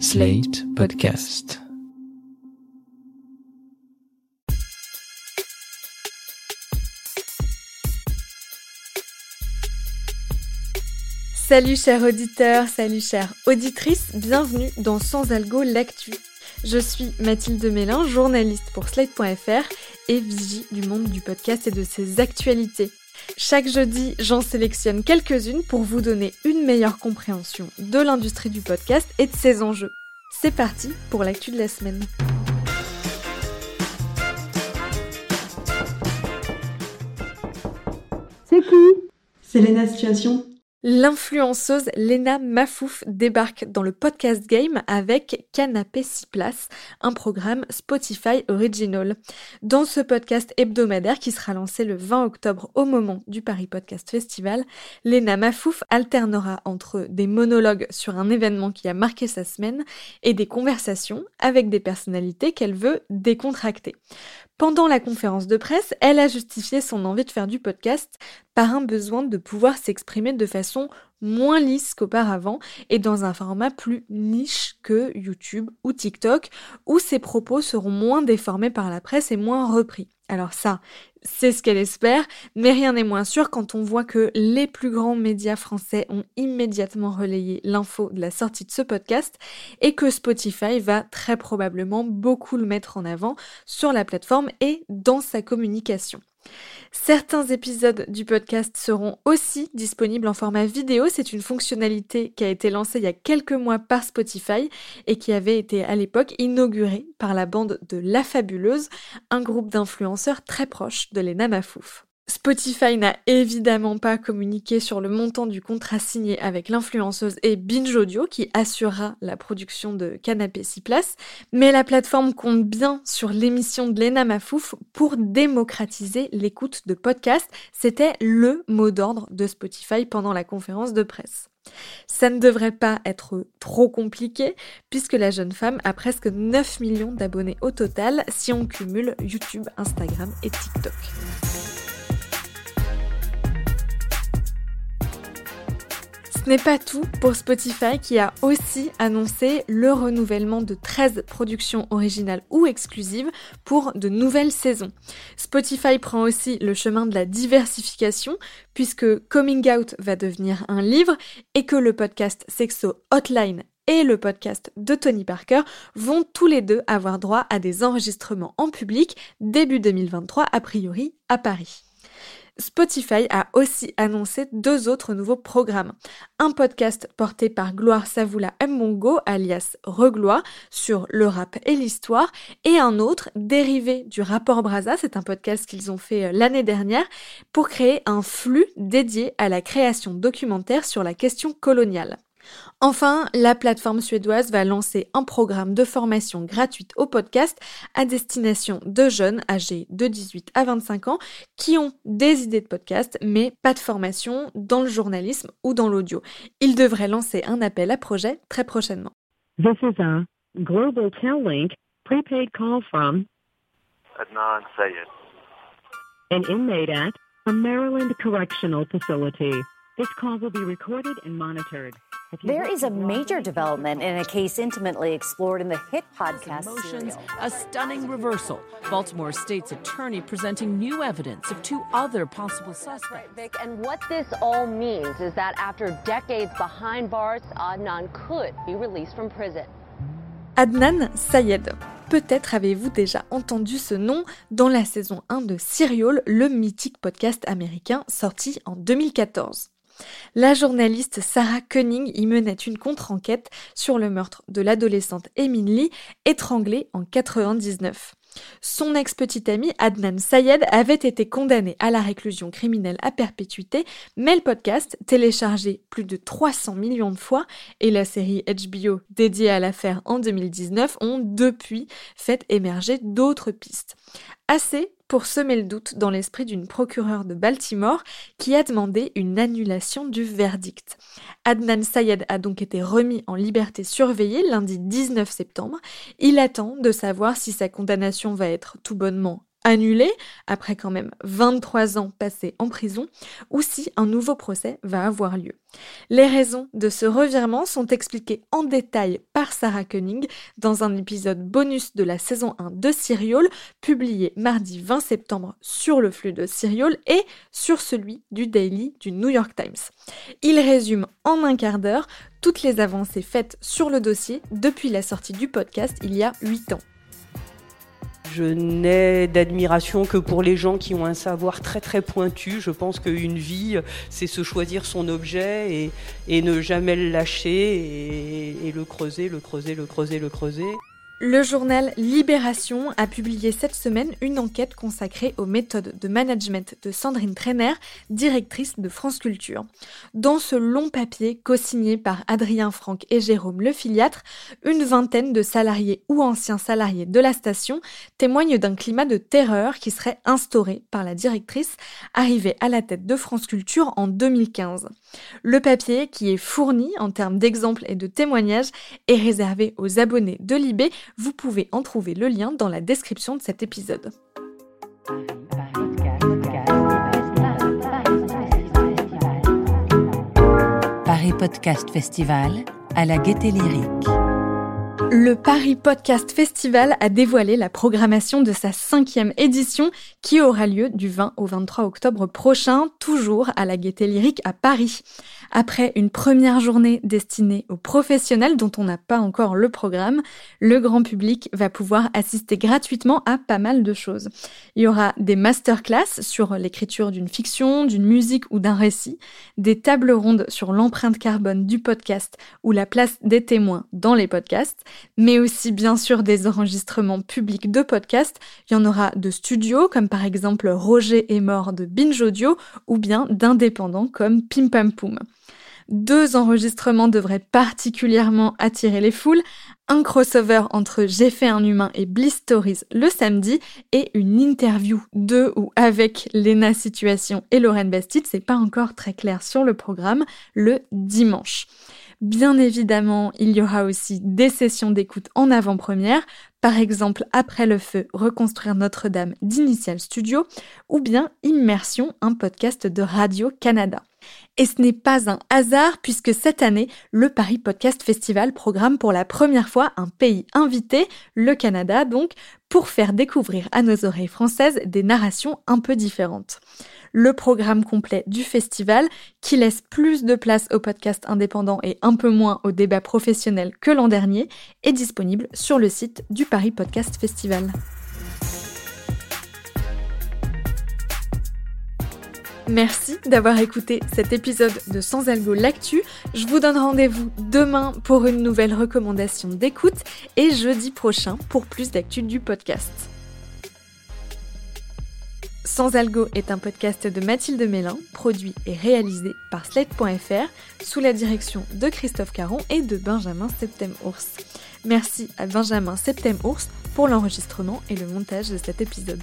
Slate Podcast. Salut chers auditeurs, salut chères auditrices, bienvenue dans Sans Algo l'actu. Je suis Mathilde Mélin, journaliste pour Slate.fr et vigie du monde du podcast et de ses actualités. Chaque jeudi, j'en sélectionne quelques-unes pour vous donner une meilleure compréhension de l'industrie du podcast et de ses enjeux. C'est parti pour l'actu de la semaine. C'est qui? C'est Situation. L'influenceuse Lena Mafouf débarque dans le podcast game avec Canapé 6 places, un programme Spotify Original. Dans ce podcast hebdomadaire qui sera lancé le 20 octobre au moment du Paris Podcast Festival, Lena Mafouf alternera entre des monologues sur un événement qui a marqué sa semaine et des conversations avec des personnalités qu'elle veut décontracter. Pendant la conférence de presse, elle a justifié son envie de faire du podcast par un besoin de pouvoir s'exprimer de façon moins lisse qu'auparavant et dans un format plus niche que YouTube ou TikTok où ses propos seront moins déformés par la presse et moins repris. Alors ça, c'est ce qu'elle espère, mais rien n'est moins sûr quand on voit que les plus grands médias français ont immédiatement relayé l'info de la sortie de ce podcast et que Spotify va très probablement beaucoup le mettre en avant sur la plateforme et dans sa communication. Certains épisodes du podcast seront aussi disponibles en format vidéo. C'est une fonctionnalité qui a été lancée il y a quelques mois par Spotify et qui avait été à l'époque inaugurée par la bande de La Fabuleuse, un groupe d'influenceurs très proche de Lena Mafouf. Spotify n'a évidemment pas communiqué sur le montant du contrat signé avec l'influenceuse et Binge Audio qui assurera la production de Canapé 6 places, mais la plateforme compte bien sur l'émission de Lena Mafouf pour démocratiser l'écoute de podcasts. C'était le mot d'ordre de Spotify pendant la conférence de presse. Ça ne devrait pas être trop compliqué puisque la jeune femme a presque 9 millions d'abonnés au total si on cumule YouTube, Instagram et TikTok. Ce n'est pas tout pour Spotify qui a aussi annoncé le renouvellement de 13 productions originales ou exclusives pour de nouvelles saisons. Spotify prend aussi le chemin de la diversification puisque Coming Out va devenir un livre et que le podcast Sexo Hotline et le podcast de Tony Parker vont tous les deux avoir droit à des enregistrements en public début 2023 a priori à Paris. Spotify a aussi annoncé deux autres nouveaux programmes. Un podcast porté par Gloire Savoula Mbongo, alias Regloire, sur le rap et l'histoire, et un autre dérivé du rapport Braza, c'est un podcast qu'ils ont fait euh, l'année dernière, pour créer un flux dédié à la création documentaire sur la question coloniale. Enfin, la plateforme suédoise va lancer un programme de formation gratuite au podcast à destination de jeunes âgés de 18 à 25 ans qui ont des idées de podcast mais pas de formation dans le journalisme ou dans l'audio. Ils devraient lancer un appel à projet très prochainement. This is a Global Link prepaid call from Adnan Sayed. an inmate at a Maryland correctional facility. This call will be recorded and monitored. There is a major development in a case intimately explored in the hit podcast Motions, serial. a stunning reversal. Baltimore State's attorney presenting new evidence of two other possible suspects. Vic, and what this all means is that after decades behind bars, Adnan could be released from prison. Adnan Sayed. Peut-être avez-vous déjà entendu ce nom dans la saison 1 de Serial, le mythique podcast américain sorti en 2014. La journaliste Sarah Koenig y menait une contre-enquête sur le meurtre de l'adolescente Emin Lee, étranglée en 99. Son ex-petite amie Adnan Sayed avait été condamné à la réclusion criminelle à perpétuité, mais le podcast, téléchargé plus de 300 millions de fois, et la série HBO dédiée à l'affaire en 2019 ont depuis fait émerger d'autres pistes. Assez pour semer le doute dans l'esprit d'une procureure de Baltimore qui a demandé une annulation du verdict. Adnan Sayed a donc été remis en liberté surveillée lundi 19 septembre. Il attend de savoir si sa condamnation va être tout bonnement annulé, après quand même 23 ans passés en prison, ou si un nouveau procès va avoir lieu. Les raisons de ce revirement sont expliquées en détail par Sarah Koenig dans un épisode bonus de la saison 1 de Serial, publié mardi 20 septembre sur le flux de Serial et sur celui du Daily du New York Times. Il résume en un quart d'heure toutes les avancées faites sur le dossier depuis la sortie du podcast il y a 8 ans. Je n'ai d'admiration que pour les gens qui ont un savoir très très pointu. Je pense qu'une vie, c'est se choisir son objet et, ne jamais le lâcher et, le creuser, le creuser, le creuser, le creuser. Le journal Libération a publié cette semaine une enquête consacrée aux méthodes de management de Sandrine Trainer, directrice de France Culture. Dans ce long papier co-signé par Adrien Franck et Jérôme Le Filiatre, une vingtaine de salariés ou anciens salariés de la station témoignent d'un climat de terreur qui serait instauré par la directrice arrivée à la tête de France Culture en 2015. Le papier, qui est fourni en termes d'exemples et de témoignages, est réservé aux abonnés de Libé vous pouvez en trouver le lien dans la description de cet épisode. Paris Podcast Festival à la Gaieté Lyrique. Le Paris Podcast Festival a dévoilé la programmation de sa cinquième édition qui aura lieu du 20 au 23 octobre prochain, toujours à la Gaieté Lyrique à Paris. Après une première journée destinée aux professionnels dont on n'a pas encore le programme, le grand public va pouvoir assister gratuitement à pas mal de choses. Il y aura des masterclass sur l'écriture d'une fiction, d'une musique ou d'un récit, des tables rondes sur l'empreinte carbone du podcast ou la place des témoins dans les podcasts, mais aussi bien sûr des enregistrements publics de podcasts. Il y en aura de studios comme par exemple Roger est mort de Binge Audio ou bien d'indépendants comme Pim Pam Poum. Deux enregistrements devraient particulièrement attirer les foules. Un crossover entre J'ai fait un humain et Bliss Stories le samedi et une interview de ou avec Lena Situation et Lorraine Bastide, c'est pas encore très clair sur le programme, le dimanche. Bien évidemment, il y aura aussi des sessions d'écoute en avant-première, par exemple Après le feu, reconstruire Notre-Dame d'Initial Studio, ou bien Immersion, un podcast de Radio-Canada. Et ce n'est pas un hasard puisque cette année, le Paris Podcast Festival programme pour la première fois un pays invité, le Canada donc, pour faire découvrir à nos oreilles françaises des narrations un peu différentes. Le programme complet du festival, qui laisse plus de place aux podcasts indépendants et un peu moins aux débats professionnels que l'an dernier, est disponible sur le site du Paris Podcast Festival. Merci d'avoir écouté cet épisode de Sans Algo L'Actu. Je vous donne rendez-vous demain pour une nouvelle recommandation d'écoute et jeudi prochain pour plus d'actu du podcast. Sans Algo est un podcast de Mathilde Mélin, produit et réalisé par Slate.fr sous la direction de Christophe Caron et de Benjamin Septem-Ours. Merci à Benjamin Septem-Ours pour l'enregistrement et le montage de cet épisode.